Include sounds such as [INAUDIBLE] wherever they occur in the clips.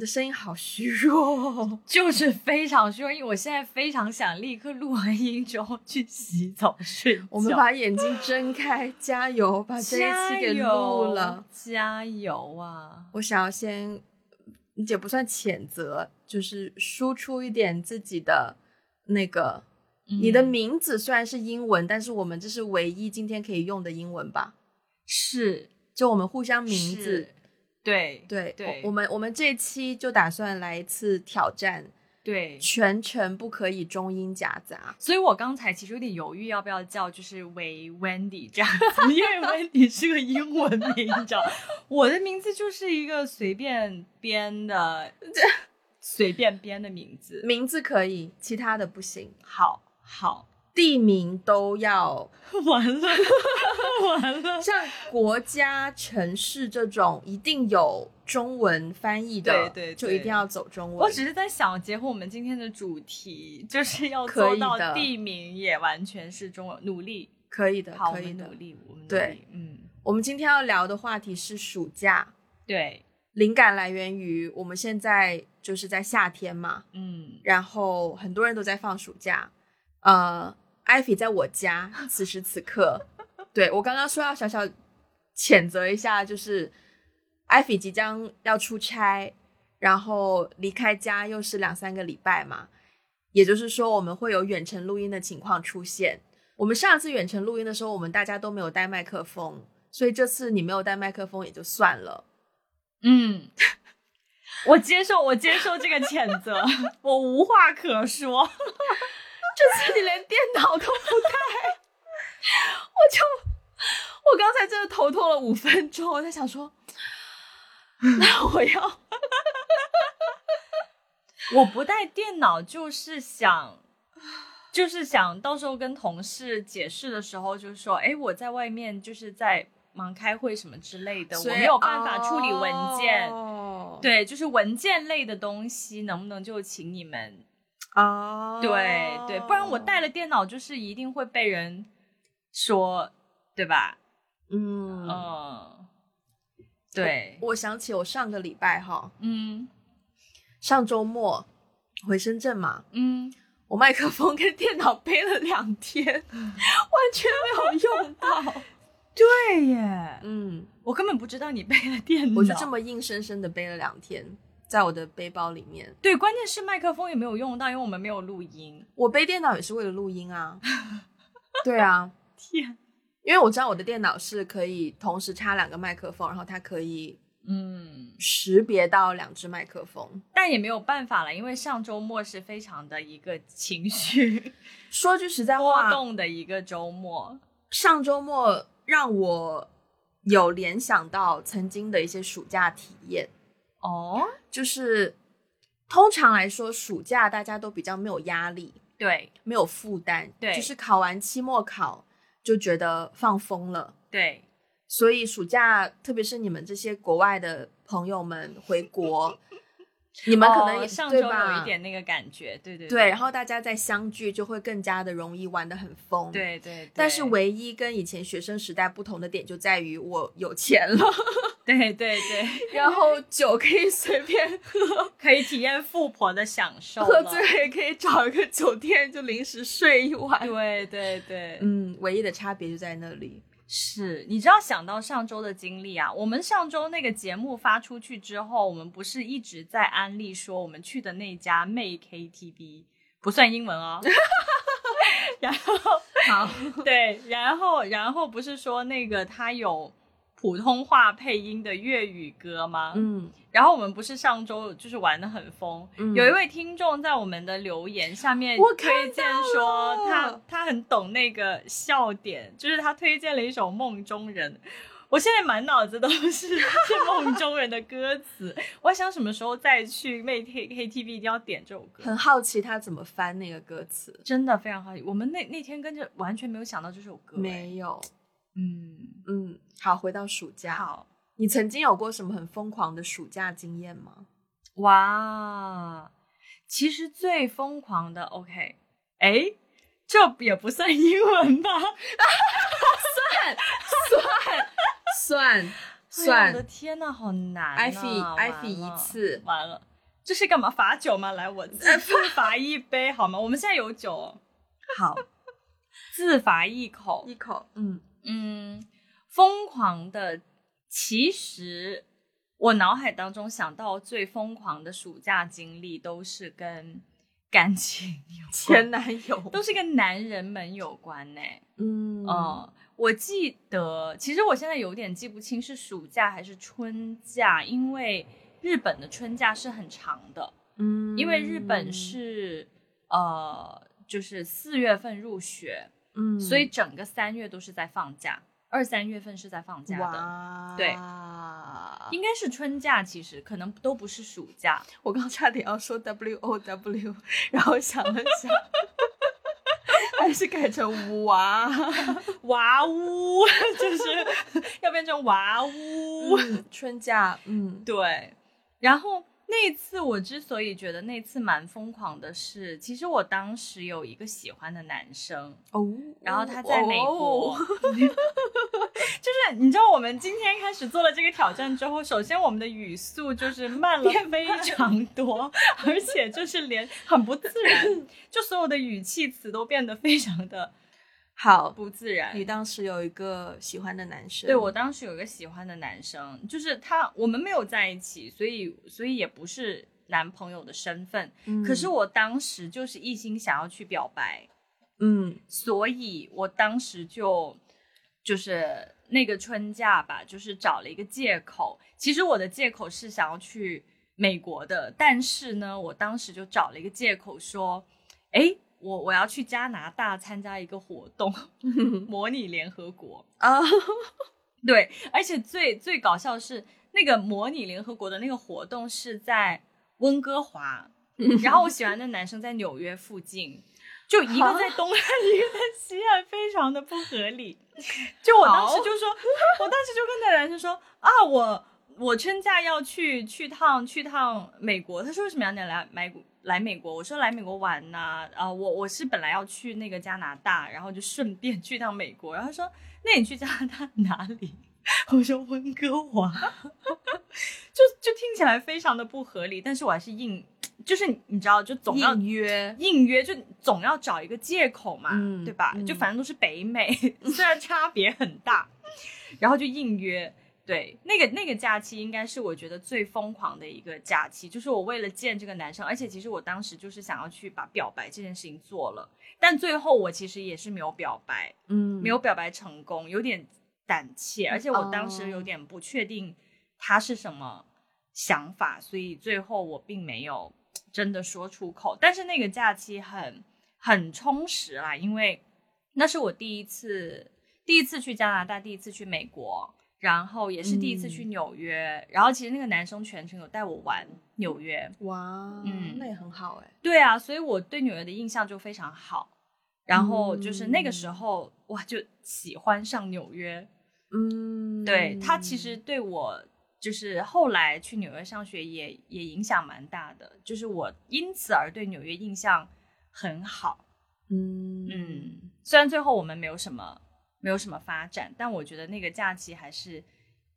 你的声音好虚弱哦，[LAUGHS] 就是非常虚弱，因为我现在非常想立刻录完音之后去洗澡睡觉。我们把眼睛睁开，加油，把这一期给录了，加油啊！我想要先，也不算谴责，就是输出一点自己的那个。你的名字虽然是英文，但是我们这是唯一今天可以用的英文吧？是，就我们互相名字，对对对，我们我们这期就打算来一次挑战，对，全程不可以中英夹杂。所以我刚才其实有点犹豫要不要叫，就是为 Wendy 这样子，因为 Wendy 是个英文名，你知道，我的名字就是一个随便编的，随便编的名字，名字可以，其他的不行。好。好，地名都要 [LAUGHS] 完了，[LAUGHS] 完了。像国家、城市这种，一定有中文翻译的，对对，就一定要走中文。我只是在想，结合我们今天的主题，就是要做到地名也完全是中文，努力。可以的，好，可以的，努力，我们对，嗯，我们今天要聊的话题是暑假，对，灵感来源于我们现在就是在夏天嘛，嗯，然后很多人都在放暑假。呃，艾菲在我家，此时此刻，对我刚刚说要小小谴责一下，就是艾菲即将要出差，然后离开家又是两三个礼拜嘛，也就是说我们会有远程录音的情况出现。我们上次远程录音的时候，我们大家都没有带麦克风，所以这次你没有带麦克风也就算了。嗯，我接受，我接受这个谴责，[LAUGHS] 我无话可说。这次你连电脑都不带，我就我刚才真的头痛了五分钟，我在想说，[LAUGHS] 那我要，[LAUGHS] 我不带电脑就是想，就是想到时候跟同事解释的时候，就是说，哎，我在外面就是在忙开会什么之类的，我没有办法处理文件，对，就是文件类的东西，能不能就请你们？哦，对对，不然我带了电脑，就是一定会被人说，对吧？嗯嗯，对。我想起我上个礼拜哈，嗯，上周末回深圳嘛，嗯，我麦克风跟电脑背了两天，[LAUGHS] 完全没有用到。[LAUGHS] 对耶，嗯，我根本不知道你背了电脑，我就这么硬生生的背了两天。在我的背包里面，对，关键是麦克风也没有用到，因为我们没有录音。我背电脑也是为了录音啊。[LAUGHS] 对啊，[LAUGHS] 天，因为我知道我的电脑是可以同时插两个麦克风，然后它可以嗯识别到两只麦克风，但也没有办法了，因为上周末是非常的一个情绪，[LAUGHS] 说句实在话，波动的一个周末。上周末让我有联想到曾经的一些暑假体验。哦，就是通常来说，暑假大家都比较没有压力，对，没有负担，对，就是考完期末考就觉得放风了，对，所以暑假，特别是你们这些国外的朋友们回国。你们可能也上周有一点那个感觉，对对对，然后大家再相聚就会更加的容易玩的很疯，对对。但是唯一跟以前学生时代不同的点就在于我有钱了，[LAUGHS] 对对对，然后酒可以随便喝，可以体验富婆的享受，喝醉了也可以找一个酒店就临时睡一晚，对对对，嗯，唯一的差别就在那里。是你知道想到上周的经历啊？我们上周那个节目发出去之后，我们不是一直在安利说我们去的那家妹 KTV 不算英文哦。[LAUGHS] 然后好对，然后然后不是说那个他有。普通话配音的粤语歌吗？嗯，然后我们不是上周就是玩的很疯，有一位听众在我们的留言下面推荐说他他很懂那个笑点，就是他推荐了一首《梦中人》，我现在满脑子都是是《梦中人》的歌词，[LAUGHS] 我想什么时候再去妹 K K T V 一定要点这首歌，很好奇他怎么翻那个歌词，真的非常好奇，我们那那天跟着完全没有想到这首歌，没有。嗯。嗯，好，回到暑假。好，你曾经有过什么很疯狂的暑假经验吗？哇，其实最疯狂的，OK，哎，这也不算英文吧？[LAUGHS] 算算 [LAUGHS] 算算！我的天呐，好难！啊艾菲，艾菲一次完了。这是干嘛？罚酒吗？来，我自 [LAUGHS] 罚一杯好吗？我们现在有酒，好，自罚一口，一口。嗯嗯，疯狂的，其实我脑海当中想到最疯狂的暑假经历都是跟感情、前男友，都是跟男人们有关呢。嗯。哦。我记得，其实我现在有点记不清是暑假还是春假，因为日本的春假是很长的，嗯，因为日本是呃，就是四月份入学，嗯，所以整个三月都是在放假，二三月份是在放假的，对，应该是春假，其实可能都不是暑假。我刚差点要说 W O W，[LAUGHS] 然后想了想。[LAUGHS] 还是改成娃娃屋，就是 [LAUGHS] 要变成娃屋。春假，嗯，对。然后那次我之所以觉得那次蛮疯狂的是，其实我当时有一个喜欢的男生哦，然后他在美国。[LAUGHS] [LAUGHS] 就是你知道，我们今天开始做了这个挑战之后，首先我们的语速就是慢了非常 [LAUGHS] 多，而且就是连很不自然，就所有的语气词都变得非常的好不自然。你当时有一个喜欢的男生？对我当时有一个喜欢的男生，就是他，我们没有在一起，所以所以也不是男朋友的身份。可是我当时就是一心想要去表白，嗯，所以我当时就就是。那个春假吧，就是找了一个借口。其实我的借口是想要去美国的，但是呢，我当时就找了一个借口说，哎，我我要去加拿大参加一个活动，[LAUGHS] 模拟联合国啊。[LAUGHS] 对，而且最最搞笑的是，那个模拟联合国的那个活动是在温哥华，[LAUGHS] 然后我喜欢的男生在纽约附近。就一个在东岸，一个在西岸，非常的不合理。就我当时就说，我当时就跟那男生说啊，我我春假要去去趟去趟美国。他说为什么要你来买来美国？我说来美国玩呐。啊，我我是本来要去那个加拿大，然后就顺便去趟美国。然后他说，那你去加拿大哪里？[LAUGHS] 我说温哥华。[LAUGHS] 就就听起来非常的不合理，但是我还是硬。就是你知道，就总要约硬约，就总要找一个借口嘛，对吧？就反正都是北美，[LAUGHS] 虽然差别很大，然后就硬约。对，那个那个假期应该是我觉得最疯狂的一个假期，就是我为了见这个男生，而且其实我当时就是想要去把表白这件事情做了，但最后我其实也是没有表白，嗯，没有表白成功，有点胆怯，而且我当时有点不确定他是什么想法，所以最后我并没有。真的说出口，但是那个假期很很充实啦，因为那是我第一次第一次去加拿大，第一次去美国，然后也是第一次去纽约，然后其实那个男生全程有带我玩纽约，哇，嗯，那也很好哎，对啊，所以我对纽约的印象就非常好，然后就是那个时候哇，就喜欢上纽约，嗯，对他其实对我。就是后来去纽约上学也也影响蛮大的，就是我因此而对纽约印象很好。嗯。嗯，虽然最后我们没有什么没有什么发展，但我觉得那个假期还是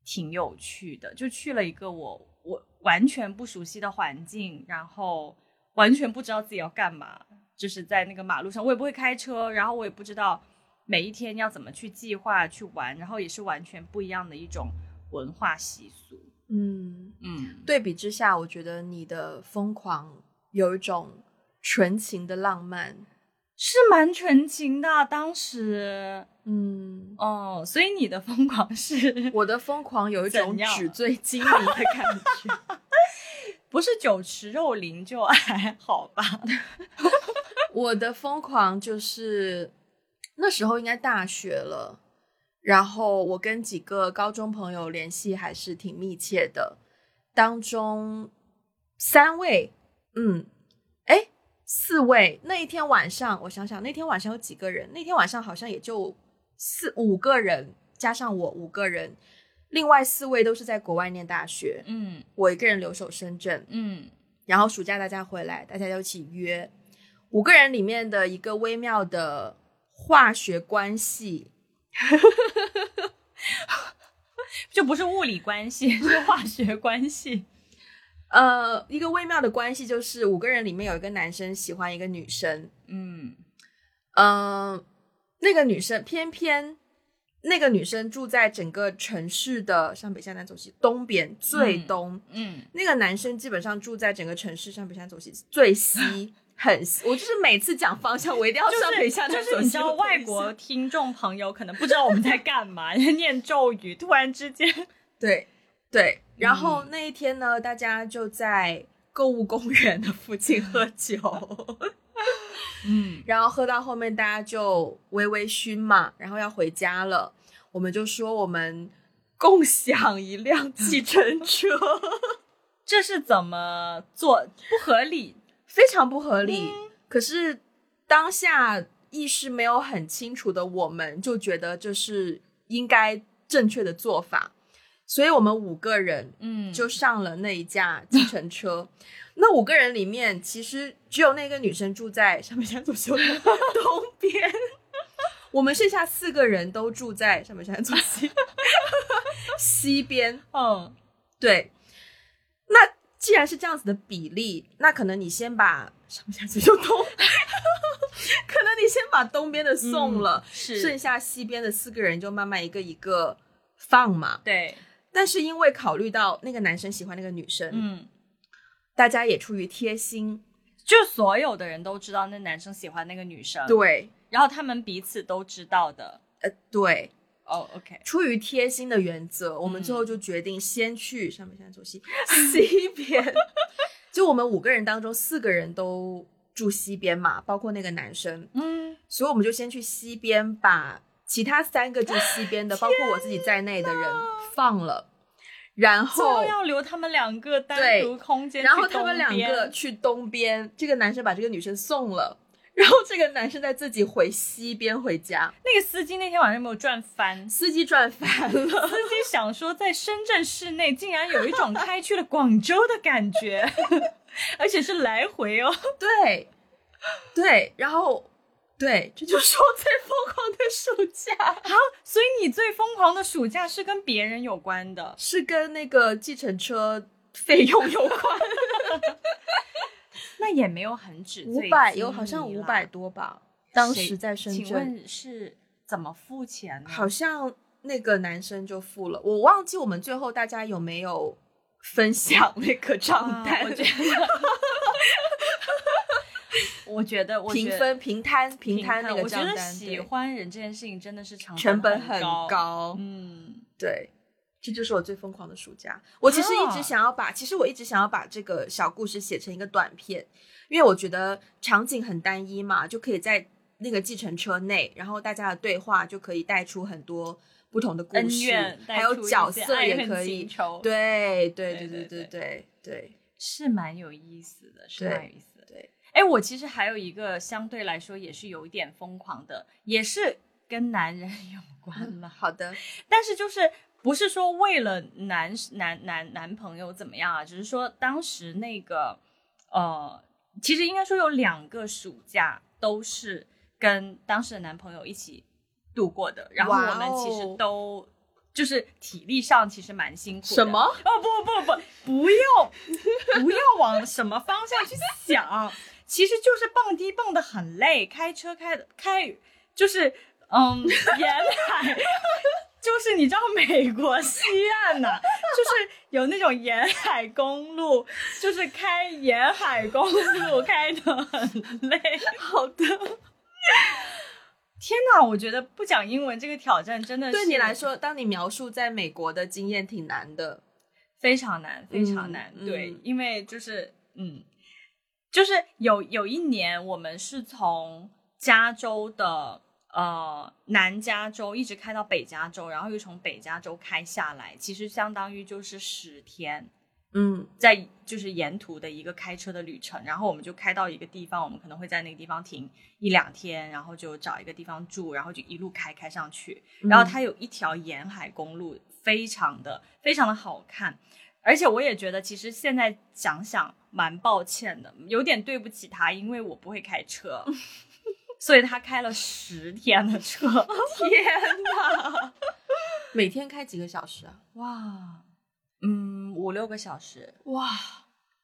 挺有趣的。就去了一个我我完全不熟悉的环境，然后完全不知道自己要干嘛，就是在那个马路上，我也不会开车，然后我也不知道每一天要怎么去计划去玩，然后也是完全不一样的一种。文化习俗，嗯嗯，对比之下，我觉得你的疯狂有一种纯情的浪漫，是蛮纯情的。当时，嗯哦，所以你的疯狂是，我的疯狂有一种纸醉金迷的感觉，[LAUGHS] [LAUGHS] 不是酒池肉林就还好吧？[LAUGHS] 我的疯狂就是那时候应该大学了。然后我跟几个高中朋友联系还是挺密切的，当中三位，嗯，哎，四位。那一天晚上，我想想，那天晚上有几个人？那天晚上好像也就四五个人，加上我五个人，另外四位都是在国外念大学，嗯，我一个人留守深圳，嗯，然后暑假大家回来，大家就一起约，五个人里面的一个微妙的化学关系。[LAUGHS] [LAUGHS] 就不是物理关系，是化学关系。呃，一个微妙的关系就是五个人里面有一个男生喜欢一个女生，嗯嗯，那个女生偏偏那个女生住在整个城市的上北下南走西东边最东，嗯，那个男生基本上住在整个城市上北下南左西最西。很，我就是每次讲方向，我一定要上北下南。就是你知道，外国听众朋友可能不知道我们在干嘛，[LAUGHS] 念咒语，突然之间，对 [LAUGHS] 对。然后那一天呢，大家就在购物公园的附近喝酒，嗯，[LAUGHS] 然后喝到后面大家就微微醺嘛，然后要回家了，我们就说我们共享一辆计程车，[LAUGHS] 这是怎么做？不合理。非常不合理，可是当下意识没有很清楚的我们，就觉得这是应该正确的做法，所以我们五个人，嗯，就上了那一架计程车。[LAUGHS] 那五个人里面，其实只有那个女生住在上北山左西的东边，[LAUGHS] 我们剩下四个人都住在上北山左西 [LAUGHS] 西边。嗯，对，那。既然是这样子的比例，那可能你先把上下左就东，可能你先把东边的送了，是剩下西边的四个人就慢慢一个一个放嘛。对，但是因为考虑到那个男生喜欢那个女生，嗯，大家也出于贴心，就所有的人都知道那男生喜欢那个女生，对，然后他们彼此都知道的，呃，对。哦，OK。出于贴心的原则，我们最后就决定先去上面，现在走西西边。[LAUGHS] 就我们五个人当中，四个人都住西边嘛，包括那个男生。嗯，所以我们就先去西边，把其他三个住西边的，包括我自己在内的人放了，然后要留他们两个单独空间。然后他们两个去东边，这个男生把这个女生送了。然后这个男生再自己回西边回家。那个司机那天晚上没有转翻，司机转翻了。司机想说，在深圳市内竟然有一种开去了广州的感觉，[LAUGHS] 而且是来回哦。对，对，然后对，这就是我最疯狂的暑假。[LAUGHS] 好，所以你最疯狂的暑假是跟别人有关的，是跟那个计程车费用有关。那也没有很止，五百有好像五百多吧。当时在深圳，请问是怎么付钱呢？好像那个男生就付了，我忘记我们最后大家有没有分享那个账单。我觉得，[LAUGHS] [LAUGHS] 我觉得我平分平摊平摊那个账单。喜欢人这件事情真的是成成本很高。嗯，对。这就是我最疯狂的暑假。我其实一直想要把，其实我一直想要把这个小故事写成一个短片，因为我觉得场景很单一嘛，就可以在那个计程车内，然后大家的对话就可以带出很多不同的故事，还有角色也可以。对对对对对对对，是蛮有意思的，是蛮有意思哎，我其实还有一个相对来说也是有一点疯狂的，也是跟男人 [LAUGHS] 有关了。好的，但是就是。不是说为了男男男男朋友怎么样啊？只是说当时那个，呃，其实应该说有两个暑假都是跟当时的男朋友一起度过的。然后我们其实都就是体力上其实蛮辛苦的。什么？哦不不不，不要不要往什么方向去想，其实就是蹦迪蹦的很累，开车开的开就是嗯沿海。就是你知道美国西岸呐，就是有那种沿海公路，就是开沿海公路开的很累。好的，[LAUGHS] 天哪，我觉得不讲英文这个挑战真的对你来说，当你描述在美国的经验挺难的，非常难，非常难。对，因为就是嗯，就是有有一年我们是从加州的。呃，南加州一直开到北加州，然后又从北加州开下来，其实相当于就是十天，嗯，在就是沿途的一个开车的旅程，然后我们就开到一个地方，我们可能会在那个地方停一两天，然后就找一个地方住，然后就一路开开上去，然后它有一条沿海公路，非常的非常的好看，而且我也觉得其实现在想想蛮抱歉的，有点对不起他，因为我不会开车。[LAUGHS] 所以他开了十天的车，天哪！[LAUGHS] 每天开几个小时啊？哇，嗯，五六个小时。哇，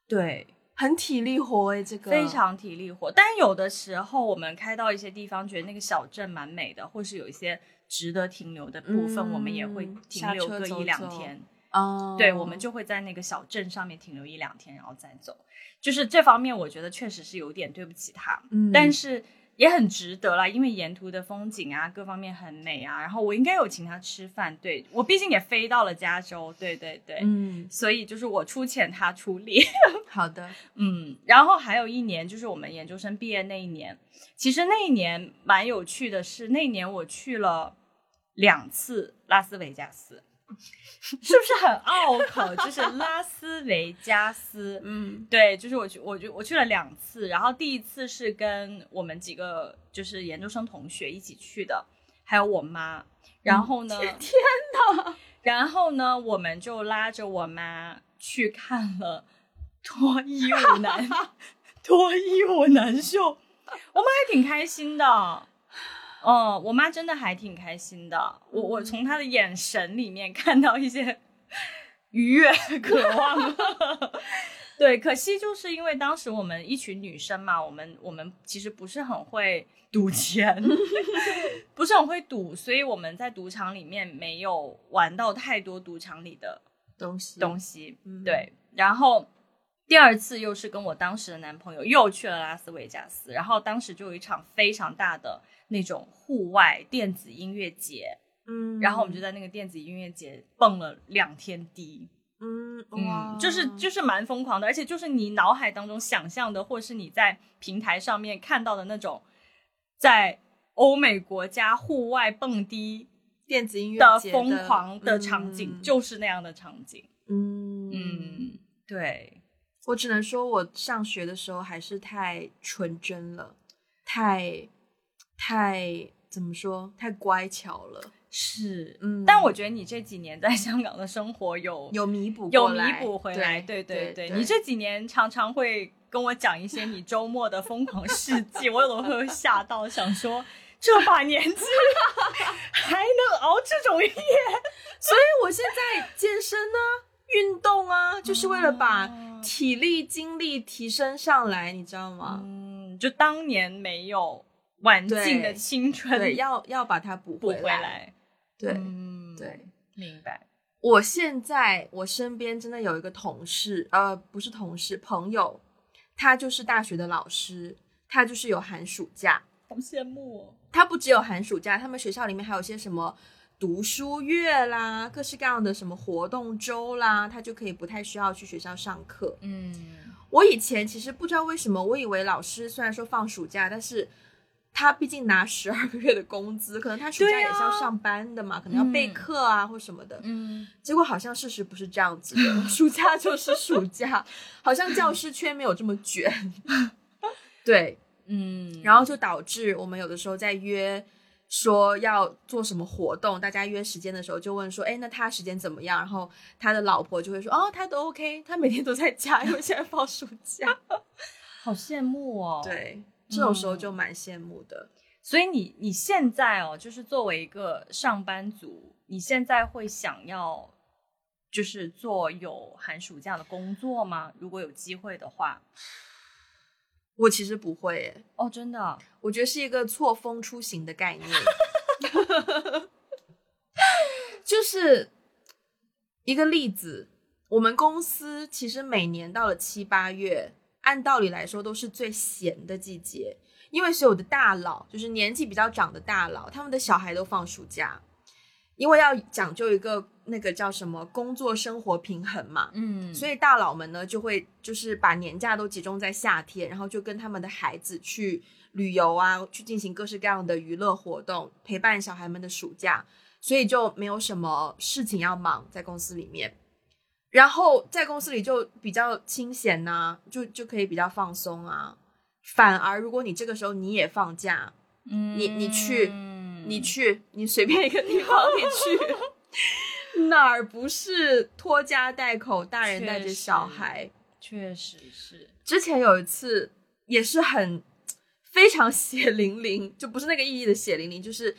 对，很体力活哎，这个非常体力活。但有的时候我们开到一些地方，觉得那个小镇蛮美的，或是有一些值得停留的部分，我们也会停留个一两天。哦，对，我们就会在那个小镇上面停留一两天，然后再走。就是这方面，我觉得确实是有点对不起他，嗯，但是也很值得啦，因为沿途的风景啊，各方面很美啊。然后我应该有请他吃饭，对我毕竟也飞到了加州，对对对，嗯，所以就是我出钱，他出力。好的，嗯，然后还有一年就是我们研究生毕业那一年，其实那一年蛮有趣的是，那一年我去了两次拉斯维加斯。[LAUGHS] 是不是很拗口？就是拉斯维加斯，[LAUGHS] 嗯，对，就是我去，我就我去了两次，然后第一次是跟我们几个就是研究生同学一起去的，还有我妈。然后呢？天哪！然后呢？我们就拉着我妈去看了脱衣舞男 [LAUGHS] 脱衣舞男秀，我妈还挺开心的。哦，我妈真的还挺开心的。我我从她的眼神里面看到一些愉悦、[LAUGHS] 渴望。对，可惜就是因为当时我们一群女生嘛，我们我们其实不是很会赌钱，[LAUGHS] 不是很会赌，所以我们在赌场里面没有玩到太多赌场里的东西东西。对，然后第二次又是跟我当时的男朋友又去了拉斯维加斯，然后当时就有一场非常大的。那种户外电子音乐节，嗯，然后我们就在那个电子音乐节蹦了两天迪，嗯嗯，就是就是蛮疯狂的，而且就是你脑海当中想象的，或是你在平台上面看到的那种，在欧美国家户外蹦迪电子音乐的疯狂的场景，就是那样的场景，嗯。嗯，对。我只能说，我上学的时候还是太纯真了，太。太怎么说？太乖巧了，是，嗯。但我觉得你这几年在 [LAUGHS] 香港的生活有有弥补，有弥补回来。对对对，你这几年常常会跟我讲一些你周末的疯狂事迹，我有的会吓到，想说这把年纪了还能熬这种夜，[LAUGHS] 所以我现在健身呢，运动啊，就是为了把体力精力提升上来，你知道吗？嗯，就当年没有。晚尽的青春，对，要要把它补补回来。对，嗯，对，明白。我现在我身边真的有一个同事，呃，不是同事，朋友，他就是大学的老师，他就是有寒暑假，好羡慕哦。他不只有寒暑假，他们学校里面还有些什么读书月啦，各式各样的什么活动周啦，他就可以不太需要去学校上课。嗯，我以前其实不知道为什么，我以为老师虽然说放暑假，但是。他毕竟拿十二个月的工资，可能他暑假也是要上班的嘛，可能要备课啊或什么的。嗯，结果好像事实不是这样子的，[LAUGHS] 暑假就是暑假，好像教师圈没有这么卷。[LAUGHS] 对，嗯，然后就导致我们有的时候在约说要做什么活动，大家约时间的时候就问说，哎，那他时间怎么样？然后他的老婆就会说，哦，他都 OK，他每天都在家，因为现在放暑假。好羡慕哦。对。这种时候就蛮羡慕的，所以你你现在哦，就是作为一个上班族，你现在会想要就是做有寒暑假的工作吗？如果有机会的话，我其实不会耶。哦，真的，我觉得是一个错峰出行的概念，[LAUGHS] 就是一个例子。我们公司其实每年到了七八月。按道理来说，都是最闲的季节，因为所有的大佬，就是年纪比较长的大佬，他们的小孩都放暑假，因为要讲究一个那个叫什么工作生活平衡嘛，嗯，所以大佬们呢就会就是把年假都集中在夏天，然后就跟他们的孩子去旅游啊，去进行各式各样的娱乐活动，陪伴小孩们的暑假，所以就没有什么事情要忙在公司里面。然后在公司里就比较清闲呐，就就可以比较放松啊。反而如果你这个时候你也放假，嗯，你你去，你去，你随便一个地方你去，哪儿不是拖家带口，大人带着小孩？确实是。之前有一次也是很非常血淋淋，就不是那个意义的血淋淋，就是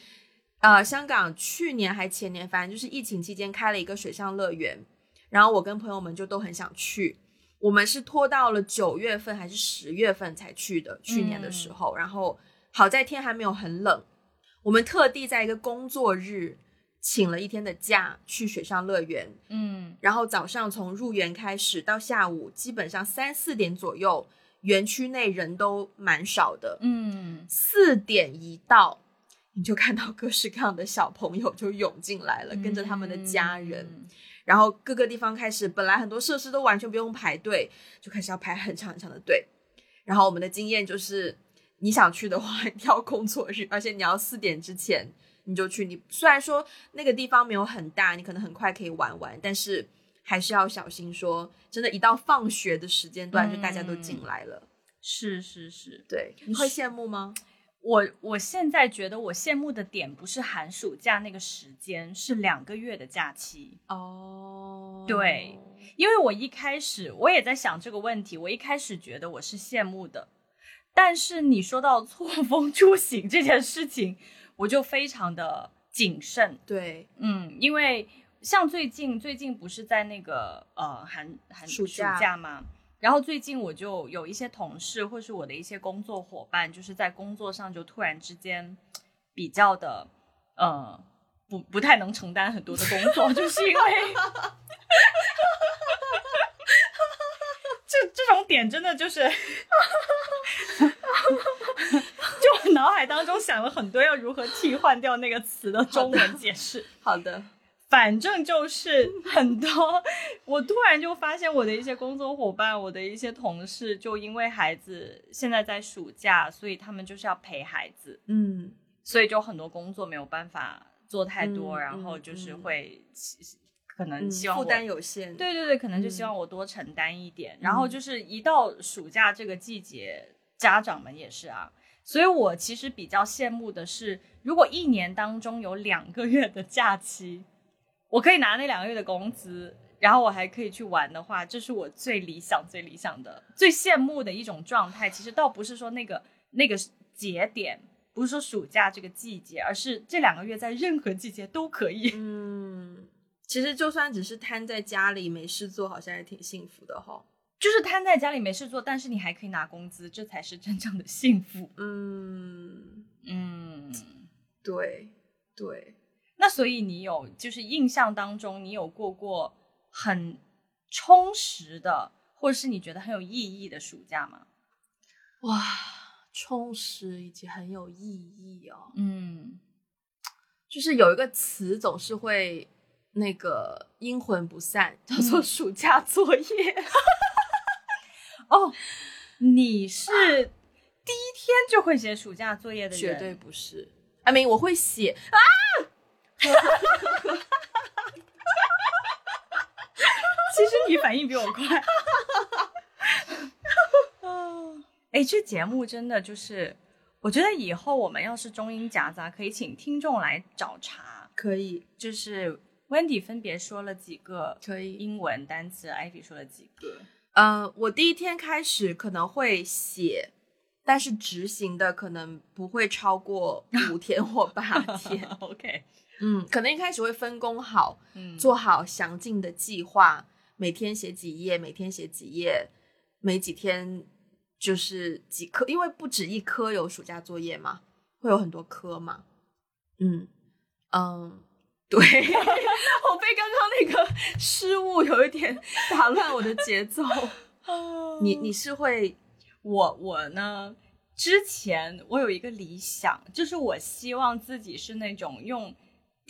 呃，香港去年还前年，反正就是疫情期间开了一个水上乐园。然后我跟朋友们就都很想去，我们是拖到了九月份还是十月份才去的，去年的时候。然后好在天还没有很冷，我们特地在一个工作日请了一天的假去水上乐园。嗯，然后早上从入园开始到下午，基本上三四点左右，园区内人都蛮少的。嗯，四点一到，你就看到各式各样的小朋友就涌进来了，跟着他们的家人。然后各个地方开始，本来很多设施都完全不用排队，就开始要排很长很长的队。然后我们的经验就是，你想去的话，[LAUGHS] 要工作日，而且你要四点之前你就去。你虽然说那个地方没有很大，你可能很快可以玩完，但是还是要小心。说真的，一到放学的时间段，就大家都进来了。是是是，对，你会羡慕吗？我我现在觉得我羡慕的点不是寒暑假那个时间，是两个月的假期哦。对，因为我一开始我也在想这个问题，我一开始觉得我是羡慕的，但是你说到错峰出行这件事情，我就非常的谨慎。对，嗯，因为像最近最近不是在那个呃寒寒暑假吗？然后最近我就有一些同事，或是我的一些工作伙伴，就是在工作上就突然之间比较的呃不不太能承担很多的工作，就是因为 [LAUGHS] 这这种点真的就是，就我脑海当中想了很多要如何替换掉那个词的中文解释。好的。反正就是很多，我突然就发现我的一些工作伙伴，我的一些同事，就因为孩子现在在暑假，所以他们就是要陪孩子，嗯，所以就很多工作没有办法做太多，然后就是会可能希望负担有限，对对对，可能就希望我多承担一点。然后就是一到暑假这个季节，家长们也是啊，所以我其实比较羡慕的是，如果一年当中有两个月的假期。我可以拿那两个月的工资，然后我还可以去玩的话，这是我最理想、最理想的、最羡慕的一种状态。其实倒不是说那个那个节点，不是说暑假这个季节，而是这两个月在任何季节都可以。嗯，其实就算只是瘫在家里没事做，好像也挺幸福的哈。就是瘫在家里没事做，但是你还可以拿工资，这才是真正的幸福。嗯嗯，对对。那所以你有就是印象当中你有过过很充实的，或者是你觉得很有意义的暑假吗？哇，充实以及很有意义哦。嗯，就是有一个词总是会那个阴魂不散，叫做暑假作业。[LAUGHS] 哦，你是第一天就会写暑假作业的人？绝对不是。阿明，我会写啊。哈哈哈哈哈！其实你反应比我快。哈哈哈哈哎，这节目真的就是，我觉得以后我们要是中英夹杂，可以请听众来找茬。可以，就是 Wendy 分别说了几个可以英文单词，Ivy 说了几个。呃，我第一天开始可能会写，但是执行的可能不会超过五天或八天。[LAUGHS] OK。嗯，可能一开始会分工好，嗯，做好详尽的计划，每天写几页，每天写几页，每几天就是几科，因为不止一科有暑假作业嘛，会有很多科嘛。嗯嗯，对，[LAUGHS] 我被刚刚那个失误有一点打乱我的节奏。[LAUGHS] 你你是会，[LAUGHS] 我我呢？之前我有一个理想，就是我希望自己是那种用。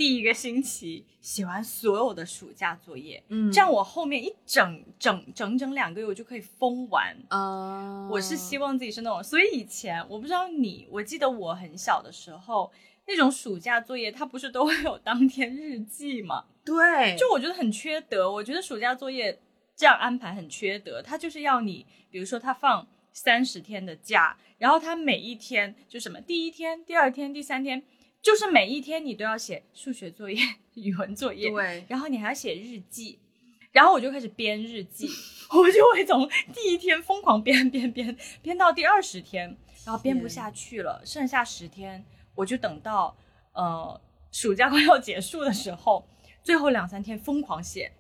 第一个星期写完所有的暑假作业，嗯，这样我后面一整整整整两个月我就可以疯玩啊。我是希望自己是那种，所以以前我不知道你，我记得我很小的时候那种暑假作业，它不是都会有当天日记吗？对，就我觉得很缺德。我觉得暑假作业这样安排很缺德，它就是要你，比如说他放三十天的假，然后他每一天就什么第一天、第二天、第三天。就是每一天你都要写数学作业、[LAUGHS] 语文作业，对，然后你还要写日记，然后我就开始编日记，[LAUGHS] 我就会从第一天疯狂编编编编到第二十天，然后编不下去了，剩下十天，我就等到呃暑假快要结束的时候，最后两三天疯狂写。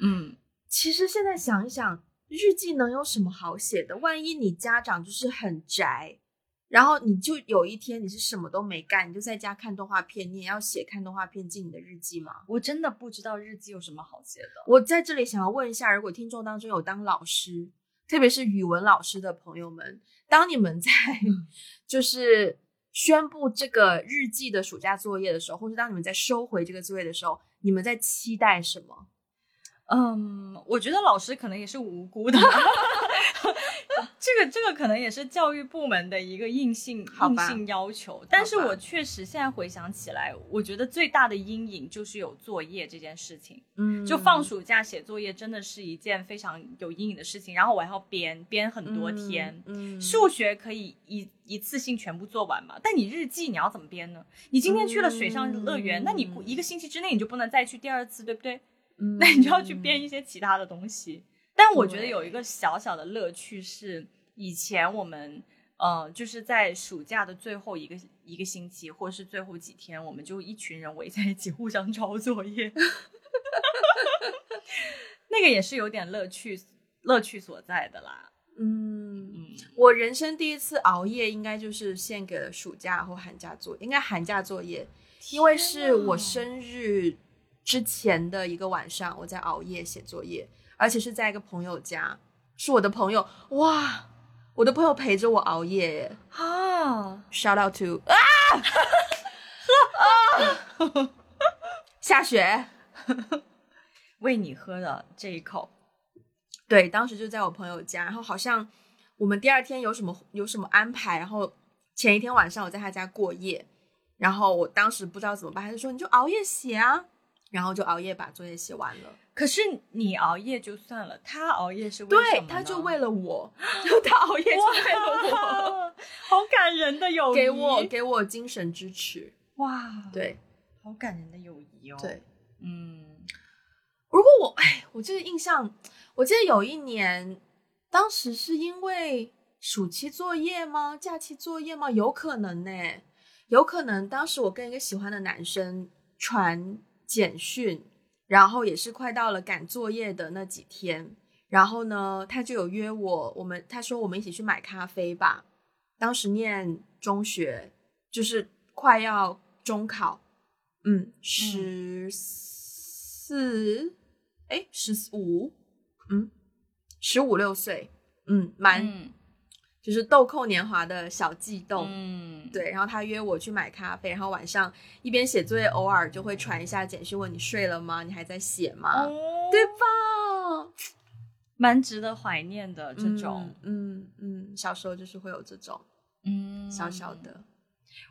嗯，其实现在想一想，日记能有什么好写的？万一你家长就是很宅，然后你就有一天你是什么都没干，你就在家看动画片，你也要写看动画片进你的日记吗？我真的不知道日记有什么好写的。我在这里想要问一下，如果听众当中有当老师，特别是语文老师的朋友们，当你们在 [LAUGHS] 就是宣布这个日记的暑假作业的时候，或是当你们在收回这个作业的时候，你们在期待什么？嗯，我觉得老师可能也是无辜的，[LAUGHS] 这个这个可能也是教育部门的一个硬性硬性要求。但是我确实现在回想起来，我觉得最大的阴影就是有作业这件事情。嗯，就放暑假写作业真的是一件非常有阴影的事情。然后我还要编编很多天，嗯，数学可以一一次性全部做完嘛？但你日记你要怎么编呢？你今天去了水上乐园，那你一个星期之内你就不能再去第二次，对不对？那你就要去编一些其他的东西，但我觉得有一个小小的乐趣是，以前我们呃就是在暑假的最后一个一个星期，或是最后几天，我们就一群人围在一起互相抄作业，[LAUGHS] 那个也是有点乐趣乐趣所在的啦。嗯，我人生第一次熬夜，应该就是献给了暑假或寒假作，应该寒假作业，因为是我生日。之前的一个晚上，我在熬夜写作业，而且是在一个朋友家，是我的朋友哇，我的朋友陪着我熬夜啊！Shout out to 啊啊！[LAUGHS] 下雪，[LAUGHS] 为你喝了这一口。对，当时就在我朋友家，然后好像我们第二天有什么有什么安排，然后前一天晚上我在他家过夜，然后我当时不知道怎么办，他就说你就熬夜写啊。然后就熬夜把作业写完了。可是你熬夜就算了，他熬夜是为什么？对，他就为了我，[LAUGHS] 就他熬夜是为了我，好感人的友谊，给我给我精神支持。哇，对，好感人的友谊哦。对，嗯，如果我哎，我记得印象，我记得有一年，当时是因为暑期作业吗？假期作业吗？有可能呢，有可能当时我跟一个喜欢的男生传。简讯，然后也是快到了赶作业的那几天，然后呢，他就有约我，我们他说我们一起去买咖啡吧。当时念中学，就是快要中考，嗯，十四，哎，十五，嗯，十五六岁，嗯，蛮。就是豆蔻年华的小悸动，嗯，对。然后他约我去买咖啡，然后晚上一边写作业，偶尔就会传一下简讯问你睡了吗？你还在写吗？对吧？蛮值得怀念的这种，嗯嗯，小时候就是会有这种，嗯，小小的。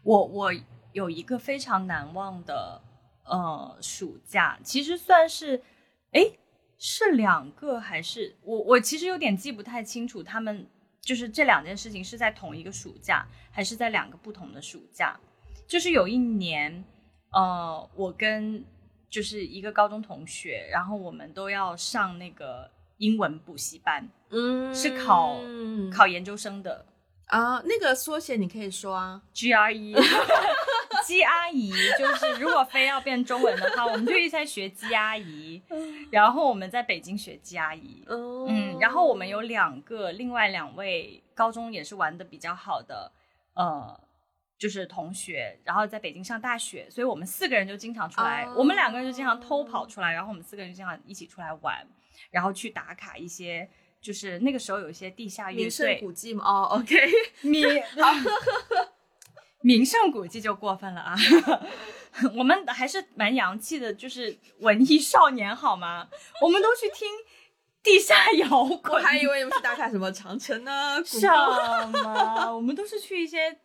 我我有一个非常难忘的呃暑假，其实算是，哎，是两个还是我我其实有点记不太清楚他们。就是这两件事情是在同一个暑假，还是在两个不同的暑假？就是有一年，呃，我跟就是一个高中同学，然后我们都要上那个英文补习班，嗯，是考考研究生的啊。那个缩写你可以说啊，GRE。[LAUGHS] 鸡阿姨就是如果非要变中文的话，我们就一直在学鸡阿姨，然后我们在北京学鸡阿姨，嗯，然后我们有两个，另外两位高中也是玩的比较好的，呃，就是同学，然后在北京上大学，所以我们四个人就经常出来，我们两个人就经常偷跑出来，然后我们四个人经常一起出来玩，然后去打卡一些，就是那个时候有一些地下乐队。古迹嘛，哦，OK，[LAUGHS] 你。[LAUGHS] 名胜古迹就过分了啊！[LAUGHS] 我们还是蛮洋气的，就是文艺少年好吗？我们都去听地下摇滚，我还以为你们是打卡什么长城 [LAUGHS] 呢？什么？我们都是去一些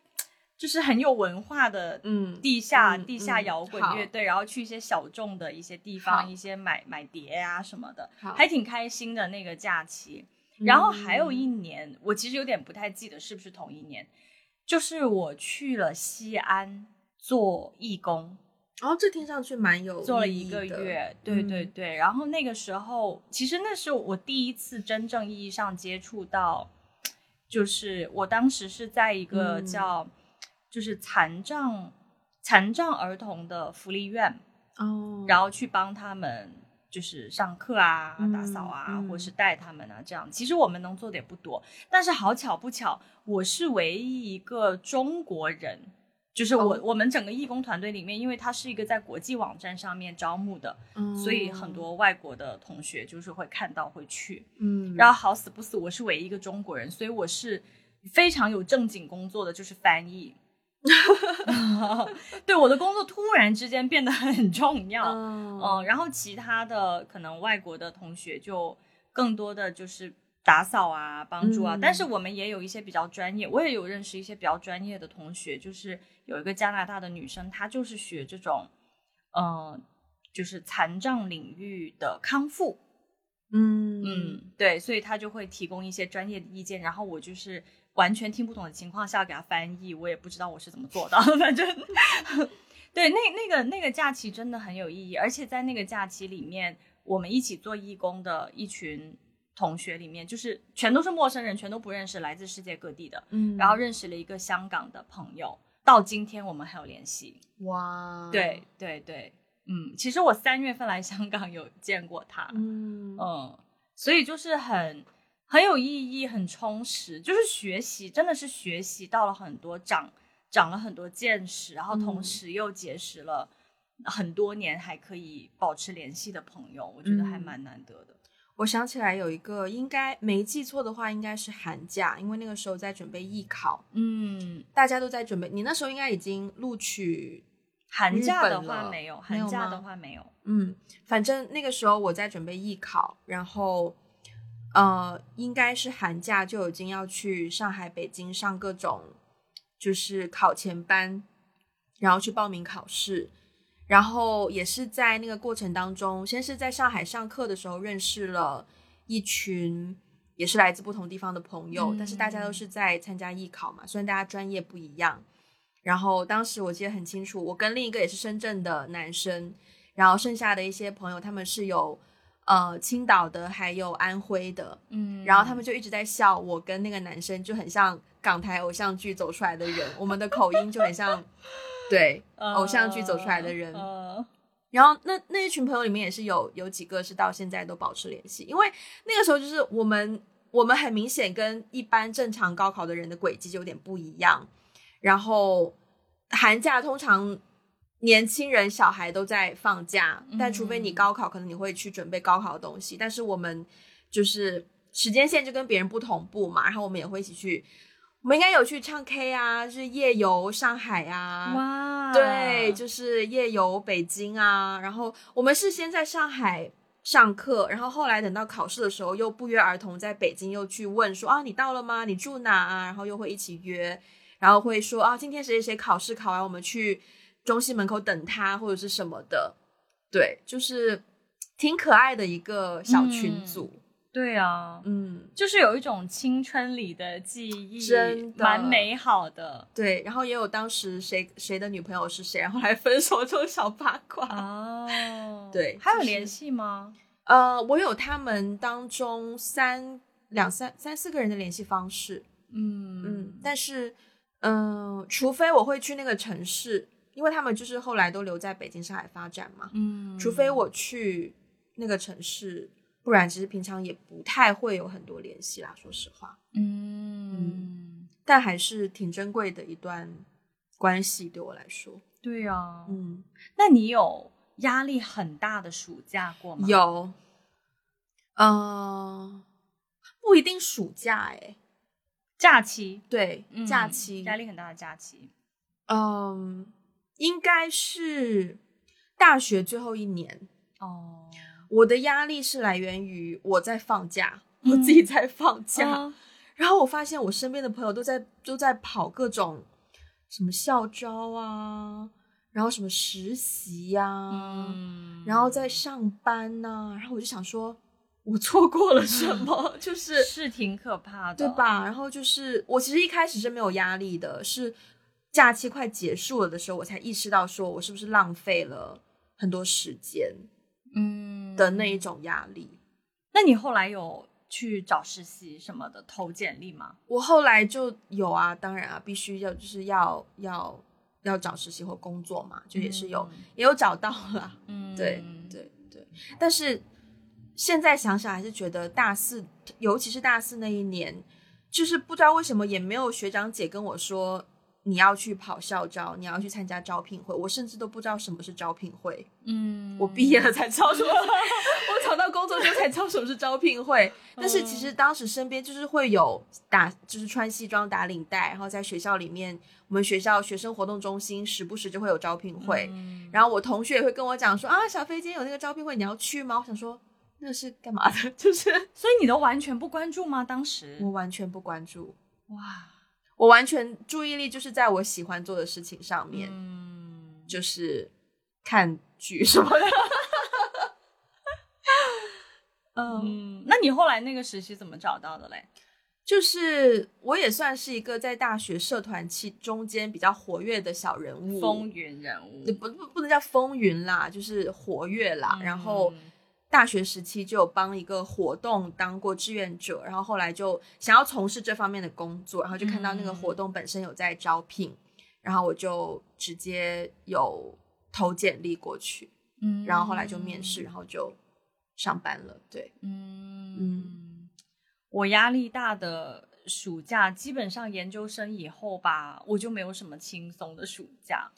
就是很有文化的，嗯，地下地下摇滚乐队，然后去一些小众的一些地方，一些买买碟啊什么的，还挺开心的那个假期。然后还有一年，我其实有点不太记得是不是同一年。就是我去了西安做义工，然后这听上去蛮有做了一个月，对对对。然后那个时候，其实那是我第一次真正意义上接触到，就是我当时是在一个叫就是残障残障儿童的福利院哦，然后去帮他们。就是上课啊、打扫啊，或是带他们啊，这样。其实我们能做的也不多，但是好巧不巧，我是唯一一个中国人。就是我我们整个义工团队里面，因为它是一个在国际网站上面招募的，所以很多外国的同学就是会看到会去，嗯，然后好死不死我是唯一一个中国人，所以我是非常有正经工作的，就是翻译，[LAUGHS] 对我的工作突然之间变得很重要，嗯，然后其他的可能外国的同学就更多的就是。打扫啊，帮助啊，但是我们也有一些比较专业，我也有认识一些比较专业的同学，就是有一个加拿大的女生，她就是学这种，嗯，就是残障领域的康复，嗯。嗯，对，所以她就会提供一些专业的意见，然后我就是完全听不懂的情况下给他翻译，我也不知道我是怎么做到的，[LAUGHS] 反正，对，那那个那个假期真的很有意义，而且在那个假期里面，我们一起做义工的一群。同学里面就是全都是陌生人，全都不认识，来自世界各地的。嗯，然后认识了一个香港的朋友，到今天我们还有联系。哇，对对对，嗯，其实我三月份来香港有见过他。嗯嗯，所以就是很很有意义，很充实，就是学习，真的是学习到了很多，长长了很多见识，然后同时又结识了很多年还可以保持联系的朋友，我觉得还蛮难得的。我想起来有一个，应该没记错的话，应该是寒假，因为那个时候在准备艺考，嗯，大家都在准备。你那时候应该已经录取寒假的话没有，寒假的话没有，嗯，反正那个时候我在准备艺考，然后呃，应该是寒假就已经要去上海、北京上各种就是考前班，然后去报名考试。然后也是在那个过程当中，先是在上海上课的时候认识了一群也是来自不同地方的朋友，但是大家都是在参加艺考嘛，虽然大家专业不一样。然后当时我记得很清楚，我跟另一个也是深圳的男生，然后剩下的一些朋友他们是有呃青岛的，还有安徽的，嗯，然后他们就一直在笑我跟那个男生就很像港台偶像剧走出来的人，我们的口音就很像。对，[LAUGHS] 偶像剧走出来的人，然后那那一群朋友里面也是有有几个是到现在都保持联系，因为那个时候就是我们我们很明显跟一般正常高考的人的轨迹就有点不一样。然后寒假通常年轻人小孩都在放假，但除非你高考，可能你会去准备高考的东西。但是我们就是时间线就跟别人不同步嘛，然后我们也会一起去。我们应该有去唱 K 啊，就是夜游上海啊，哇，对，就是夜游北京啊。然后我们是先在上海上课，然后后来等到考试的时候，又不约而同在北京又去问说啊，你到了吗？你住哪啊？然后又会一起约，然后会说啊，今天谁谁谁考试考完，我们去中心门口等他或者是什么的。对，就是挺可爱的一个小群组。对啊，嗯，就是有一种青春里的记忆，真的蛮美好的。对，然后也有当时谁谁的女朋友是谁，然后来分手这种小八卦哦。[LAUGHS] 对，还有联系吗？呃，我有他们当中三两三三四个人的联系方式。嗯嗯，但是嗯，除非我会去那个城市，因为他们就是后来都留在北京、上海发展嘛。嗯，除非我去那个城市。不然，其实平常也不太会有很多联系啦。说实话，嗯，但还是挺珍贵的一段关系，对我来说。对呀，嗯，那你有压力很大的暑假过吗？有，嗯，不一定暑假，哎，假期，对，假期，压力很大的假期。嗯，应该是大学最后一年哦。我的压力是来源于我在放假，我自己在放假，然后我发现我身边的朋友都在都在跑各种什么校招啊，然后什么实习呀，然后在上班呐，然后我就想说，我错过了什么？[LAUGHS] 就是是挺可怕的，对吧？然后就是我其实一开始是没有压力的，是假期快结束了的时候，我才意识到说我是不是浪费了很多时间。嗯的那一种压力，那你后来有去找实习什么的投简历吗？我后来就有啊，当然啊，必须要就是要要要找实习或工作嘛，就也是有也有找到了，嗯，对对对。但是现在想想，还是觉得大四，尤其是大四那一年，就是不知道为什么也没有学长姐跟我说。你要去跑校招，你要去参加招聘会，我甚至都不知道什么是招聘会。嗯，我毕业了才知道什么，[LAUGHS] 我找到工作之后才知道什么是招聘会。但是其实当时身边就是会有打，就是穿西装打领带，然后在学校里面，我们学校学生活动中心时不时就会有招聘会。然后我同学也会跟我讲说啊，小飞今天有那个招聘会，你要去吗？我想说那是干嘛的？[LAUGHS] 就是，所以你都完全不关注吗？当时我完全不关注。哇。我完全注意力就是在我喜欢做的事情上面，嗯，就是看剧什么的。嗯，那你后来那个实习怎么找到的嘞？就是我也算是一个在大学社团期中间比较活跃的小人物，风云人物，不不不能叫风云啦，就是活跃啦，然后。大学时期就有帮一个活动当过志愿者，然后后来就想要从事这方面的工作，然后就看到那个活动本身有在招聘，然后我就直接有投简历过去，嗯，然后后来就面试，然后就上班了。对，嗯嗯，我压力大的暑假，基本上研究生以后吧，我就没有什么轻松的暑假。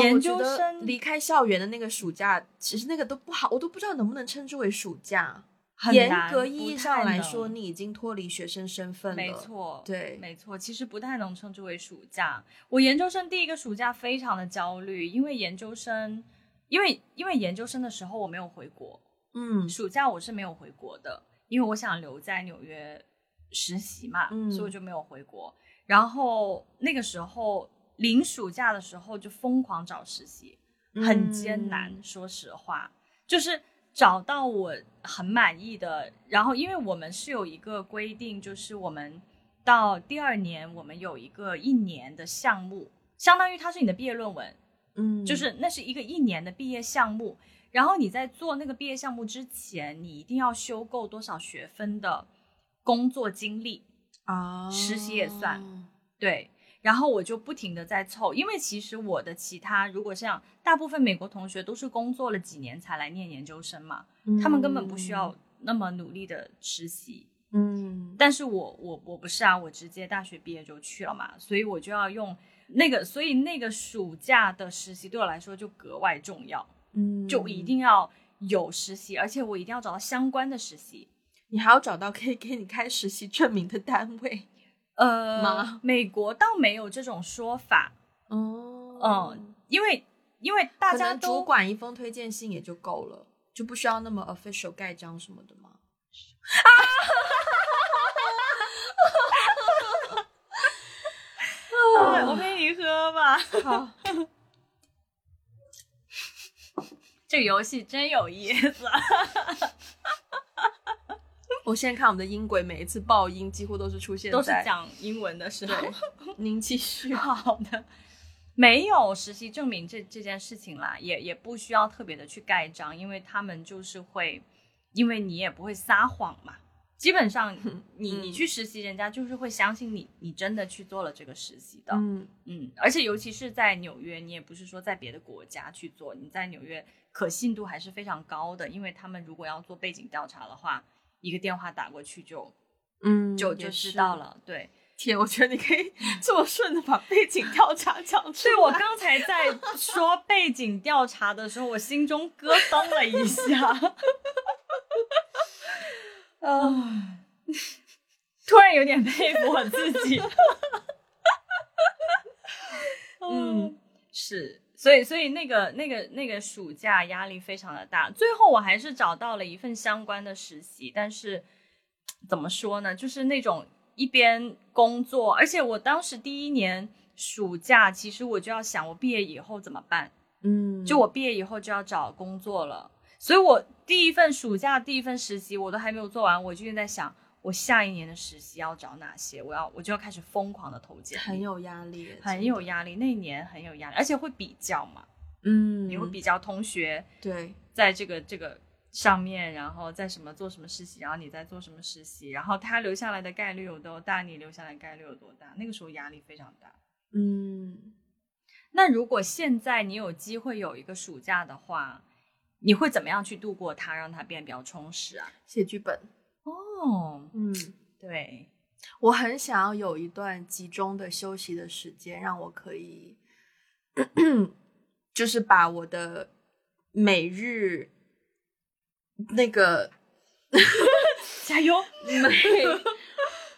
研究生离开校园的那个暑假，其实那个都不好，我都不知道能不能称之为暑假。严格意义上来说，你已经脱离学生身份了。没错，对，没错，其实不太能称之为暑假。我研究生第一个暑假非常的焦虑，因为研究生，因为因为研究生的时候我没有回国，嗯，暑假我是没有回国的，因为我想留在纽约实习嘛，所以我就没有回国。然后那个时候。临暑假的时候就疯狂找实习，很艰难。说实话，就是找到我很满意的。然后，因为我们是有一个规定，就是我们到第二年，我们有一个一年的项目，相当于它是你的毕业论文。嗯，就是那是一个一年的毕业项目。然后你在做那个毕业项目之前，你一定要修够多少学分的工作经历啊，实习也算对。然后我就不停的在凑，因为其实我的其他如果像大部分美国同学都是工作了几年才来念研究生嘛，他们根本不需要那么努力的实习，嗯，但是我我我不是啊，我直接大学毕业就去了嘛，所以我就要用那个，所以那个暑假的实习对我来说就格外重要，嗯，就一定要有实习，而且我一定要找到相关的实习，你还要找到可以给你开实习证明的单位。呃，美国倒没有这种说法，哦，嗯，因为因为大家主管一封推荐信也就够了，就不需要那么 official 盖章什么的吗？啊！[LAUGHS] 我陪你喝吧。好，[LAUGHS] 这个游戏真有意思。我现在看我们的音轨，每一次爆音几乎都是出现都是讲英文的时候。[LAUGHS] 您继续。好的，没有实习证明这这件事情啦，也也不需要特别的去盖章，因为他们就是会，因为你也不会撒谎嘛。基本上，你你去实习，人家就是会相信你，你真的去做了这个实习的。嗯嗯，而且尤其是在纽约，你也不是说在别的国家去做，你在纽约可信度还是非常高的，因为他们如果要做背景调查的话。一个电话打过去就，嗯，就就知道了。对，天，我觉得你可以 [LAUGHS] 这么顺的把背景调查讲出来。对我刚才在说背景调查的时候，我心中咯噔了一下。啊，突然有点佩服我自己。[LAUGHS] 嗯，是。所以，所以那个、那个、那个暑假压力非常的大。最后，我还是找到了一份相关的实习，但是怎么说呢？就是那种一边工作，而且我当时第一年暑假，其实我就要想，我毕业以后怎么办？嗯，就我毕业以后就要找工作了。所以我第一份暑假第一份实习我都还没有做完，我就在想。我下一年的实习要找哪些？我要我就要开始疯狂的投简历，很有压力，很有压力。那一年很有压力，而且会比较嘛，嗯，你会比较同学，对，在这个这个上面，然后在什么做什么实习，然后你在做什么实习，然后他留下来的概率有多大，你留下来概率有多大？那个时候压力非常大。嗯，那如果现在你有机会有一个暑假的话，你会怎么样去度过它，让它变得比较充实啊？写剧本。哦，嗯，对，我很想要有一段集中的休息的时间，让我可以，就是把我的每日那个 [LAUGHS] 加油每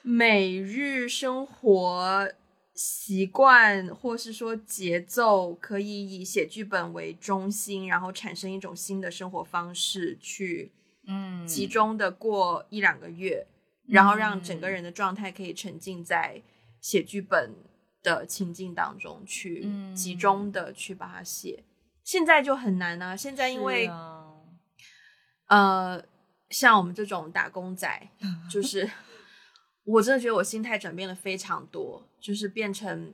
每日生活习惯，或是说节奏，可以以写剧本为中心，然后产生一种新的生活方式，去嗯集中的过一两个月，然后让整个人的状态可以沉浸在写剧本的情境当中，去嗯集中的去把它写。现在就很难啊！现在因为、啊呃，像我们这种打工仔，就是 [LAUGHS] 我真的觉得我心态转变了非常多，就是变成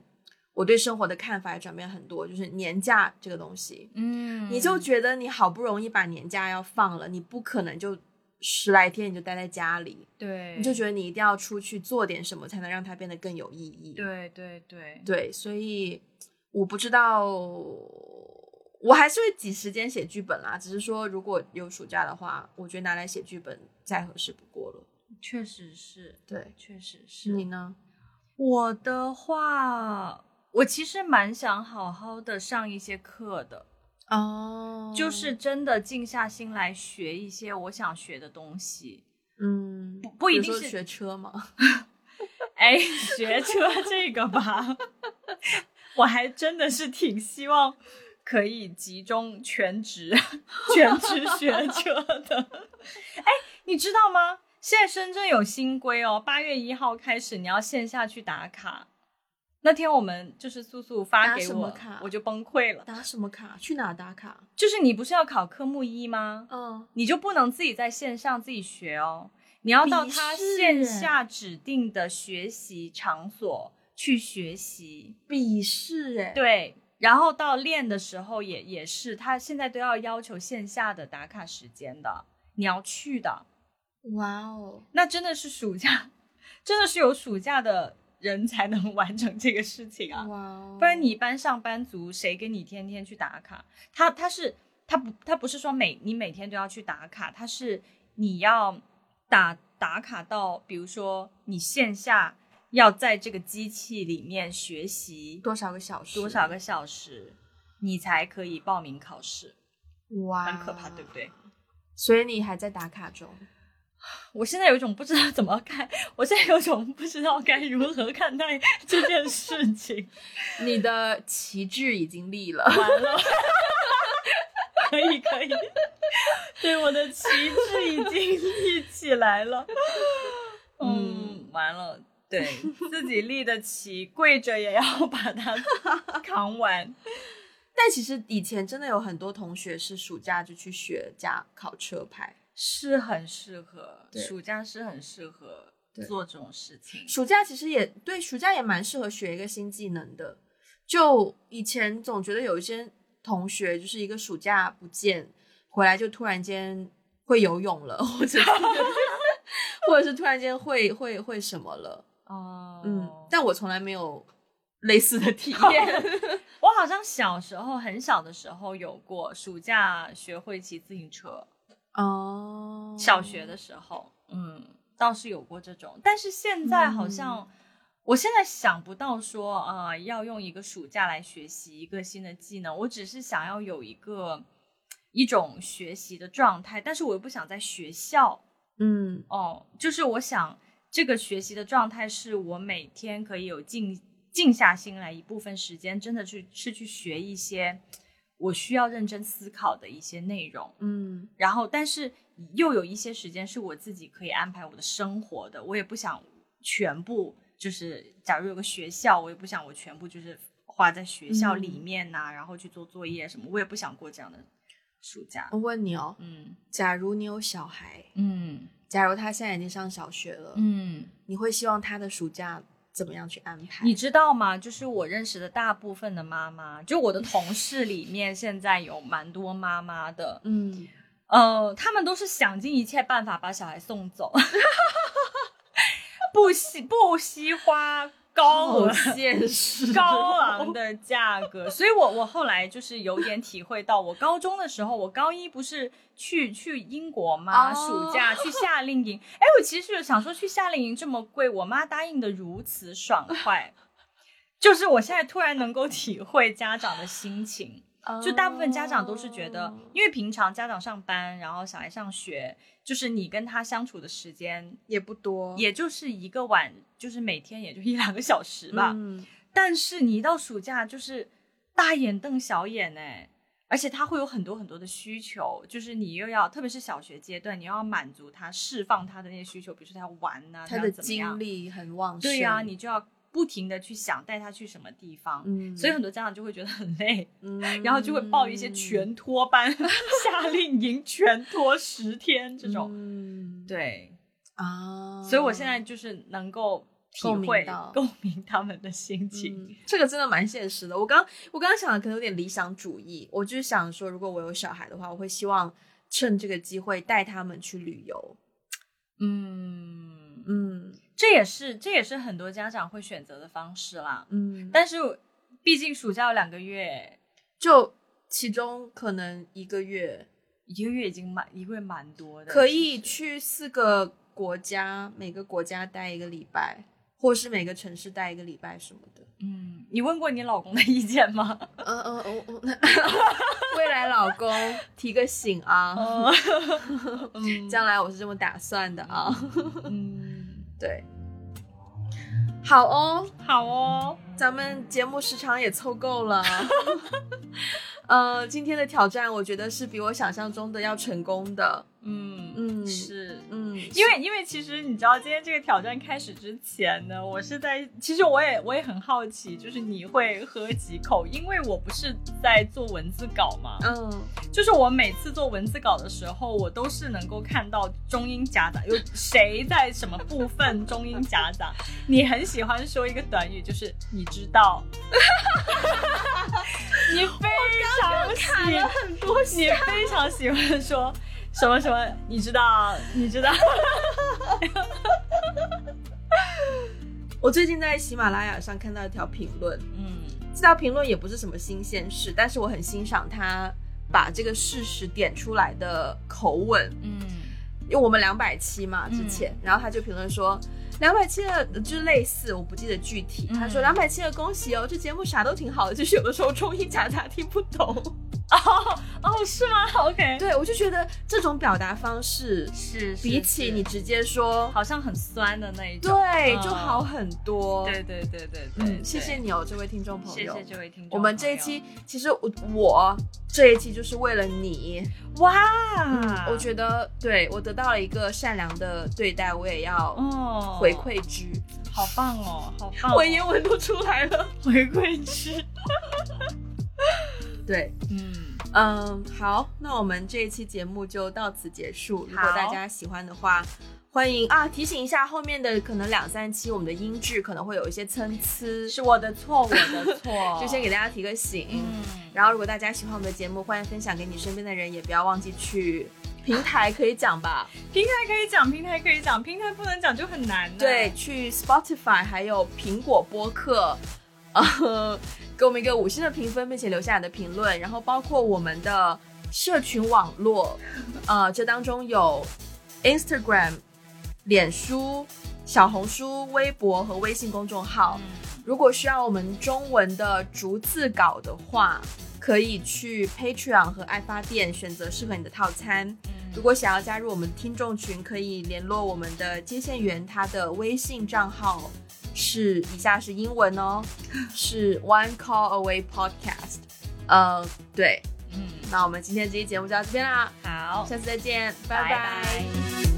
我对生活的看法也转变很多。就是年假这个东西，嗯，你就觉得你好不容易把年假要放了，你不可能就十来天你就待在家里，对，你就觉得你一定要出去做点什么，才能让它变得更有意义。对对对，对，所以我不知道，我还是会挤时间写剧本啦。只是说，如果有暑假的话，我觉得拿来写剧本再合适不过了。确实是，对，确实是你呢？我的话，我其实蛮想好好的上一些课的，哦就是真的静下心来学一些我想学的东西。嗯，不不一定是学车吗。[LAUGHS] 哎，学车这个吧，[LAUGHS] 我还真的是挺希望可以集中全职全职学车的。哎，你知道吗？现在深圳有新规哦，八月一号开始你要线下去打卡。那天我们就是素素发给我卡，我就崩溃了。打什么卡？去哪打卡？就是你不是要考科目一吗？嗯，你就不能自己在线上自己学哦，你要到他线下指定的学习场所去学习。笔试哎。，对，然后到练的时候也也是，他现在都要要求线下的打卡时间的，你要去的。哇哦，那真的是暑假，真的是有暑假的人才能完成这个事情啊。哇哦，不然你一般上班族谁给你天天去打卡？他他是他不他不是说每你每天都要去打卡，他是你要打打卡到，比如说你线下要在这个机器里面学习多少个小时？多少个小时，你才可以报名考试，哇，很可怕，对不对？？所以你还在打卡中。我现在有一种不知道怎么看，我现在有一种不知道该如何看待这件事情。[LAUGHS] 你的旗帜已经立了。完了，可以可以，对，我的旗帜已经立起来了。[LAUGHS] 嗯，完了，对自己立的旗，跪着也要把它扛完。[LAUGHS] 但其实以前真的有很多同学是暑假就去学驾考车牌，是很适合，暑假是很适合做这种事情。暑假其实也对，暑假也蛮适合学一个新技能的。就以前总觉得有一些同学就是一个暑假不见回来就突然间会游泳了，或者是 [LAUGHS] 或者是突然间会会会什么了，哦嗯，但我从来没有类似的体 [LAUGHS] 验。[LAUGHS] 我好像小时候很小的时候有过暑假学会骑自行车，哦，小学的时候，嗯，倒是有过这种，但是现在好像，我现在想不到说啊、呃要用一个暑假来学习一个新的技能，我只是想要有一个一种学习的状态，但是我又不想在学校嗯。哦，就是我想这个学习的状态是我每天可以有静静下心来一部分时间，真的去是去学一些我需要认真思考的一些内容。嗯。然后，但是又有一些时间是我自己可以安排我的生活的，我也不想全部就是，假如有个学校，我也不想我全部就是花在学校里面呐、然后去做作业什么，我也不想过这样的暑假。我问你哦，嗯。假如你有小孩，嗯。假如他现在已经上小学了，嗯，你会希望他的暑假怎么样去安排？你知道吗？就是我认识的大部分的妈妈，就我的同事里面，现在有蛮多妈妈的，嗯，呃，他们都是想尽一切办法把小孩送走，[LAUGHS] 不惜不惜花高额、现实、高昂的价格，[LAUGHS] 所以我我后来就是有点体会到，我高中的时候，我高一不是去去英国吗？暑假去夏令营，[LAUGHS] 哎，我其实想说去夏令营这么贵，我妈答应的如此爽快，就是我现在突然能够体会家长的心情，就大部分家长都是觉得，因为平常家长上班，然后小孩上学。就是你跟他相处的时间也不多，也就是一个晚，就是每天也就一两个小时吧。嗯，但是你一到暑假就是大眼瞪小眼哎，而且他会有很多很多的需求，就是你又要，特别是小学阶段，你要满足他，释放他的那些需求，比如说他要玩呐，他的精力很旺盛，对呀，你就要。不停的去想带他去什么地方，嗯，所以很多家长就会觉得很累，嗯，然后就会报一些全托班、[LAUGHS] 夏令营全托十天这种，嗯，对啊，所以我现在就是能够体会共鸣他们的心情，这个真的蛮现实的。我刚我刚刚想的可能有点理想主义，我就是想说，如果我有小孩的话，我会希望趁这个机会带他们去旅游，嗯。嗯。这也是这也是很多家长会选择的方式啦，嗯，但是毕竟暑假有两个月，就其中可能一个月，一个月已经蛮一个月蛮多的，可以去四个国家，每个国家待一个礼拜，或是每个城市待一个礼拜什么的。嗯，你问过你老公的意见吗？嗯 [LAUGHS] 嗯嗯，[LAUGHS] 未来老公提个醒啊，[LAUGHS] 将来我是这么打算的啊，嗯。对，好哦，好哦，咱们节目时长也凑够了。[LAUGHS] 呃，今天的挑战，我觉得是比我想象中的要成功的。嗯嗯是嗯，因为因为其实你知道今天这个挑战开始之前呢，我是在其实我也我也很好奇，就是你会喝几口？因为我不是在做文字稿嘛，嗯，就是我每次做文字稿的时候，我都是能够看到中英夹杂，有谁在什么部分中英夹杂。你很喜欢说一个短语，就是你知道，[LAUGHS] 你非常喜很多，你非常喜欢说。什么什么？你知道？你知道？[LAUGHS] 我最近在喜马拉雅上看到一条评论，嗯，这条评论也不是什么新鲜事，但是我很欣赏他把这个事实点出来的口吻，嗯，因为我们两百七嘛，之前，然后他就评论说。两百七的，就是类似，我不记得具体。他说两百七的恭喜哦，这节目啥都挺好的，就是有的时候中英夹杂听不懂。哦哦，是吗？OK，对我就觉得这种表达方式是比起你直接说好像很酸的那一种，对，就好很多。对对对对对，嗯，谢谢你哦，这位听众朋友，谢谢这位听众。我们这一期其实我我这一期就是为了你，哇，我觉得对我得到了一个善良的对待，我也要哦回馈之，好棒哦，好棒，文言文都出来了，回馈之。[LAUGHS] 对，嗯嗯，好，那我们这一期节目就到此结束。如果大家喜欢的话，欢迎啊！提醒一下，后面的可能两三期我们的音质可能会有一些参差，是我的错，我的错，[LAUGHS] 就先给大家提个醒。嗯，然后如果大家喜欢我们的节目，欢迎分享给你身边的人，也不要忘记去平台可以讲吧，平台可以讲，平台可以讲，平台不能讲就很难。对，去 Spotify 还有苹果播客。呃，[LAUGHS] 给我们一个五星的评分，并且留下你的评论。然后包括我们的社群网络，呃，这当中有 Instagram、脸书、小红书、微博和微信公众号。如果需要我们中文的逐字稿的话，可以去 Patreon 和爱发电选择适合你的套餐。如果想要加入我们听众群，可以联络我们的接线员，他的微信账号。是，以下是英文哦，[LAUGHS] 是 One Call Away Podcast。呃，对，嗯，那我们今天这期节目就到这边啦，好，下次再见，拜拜。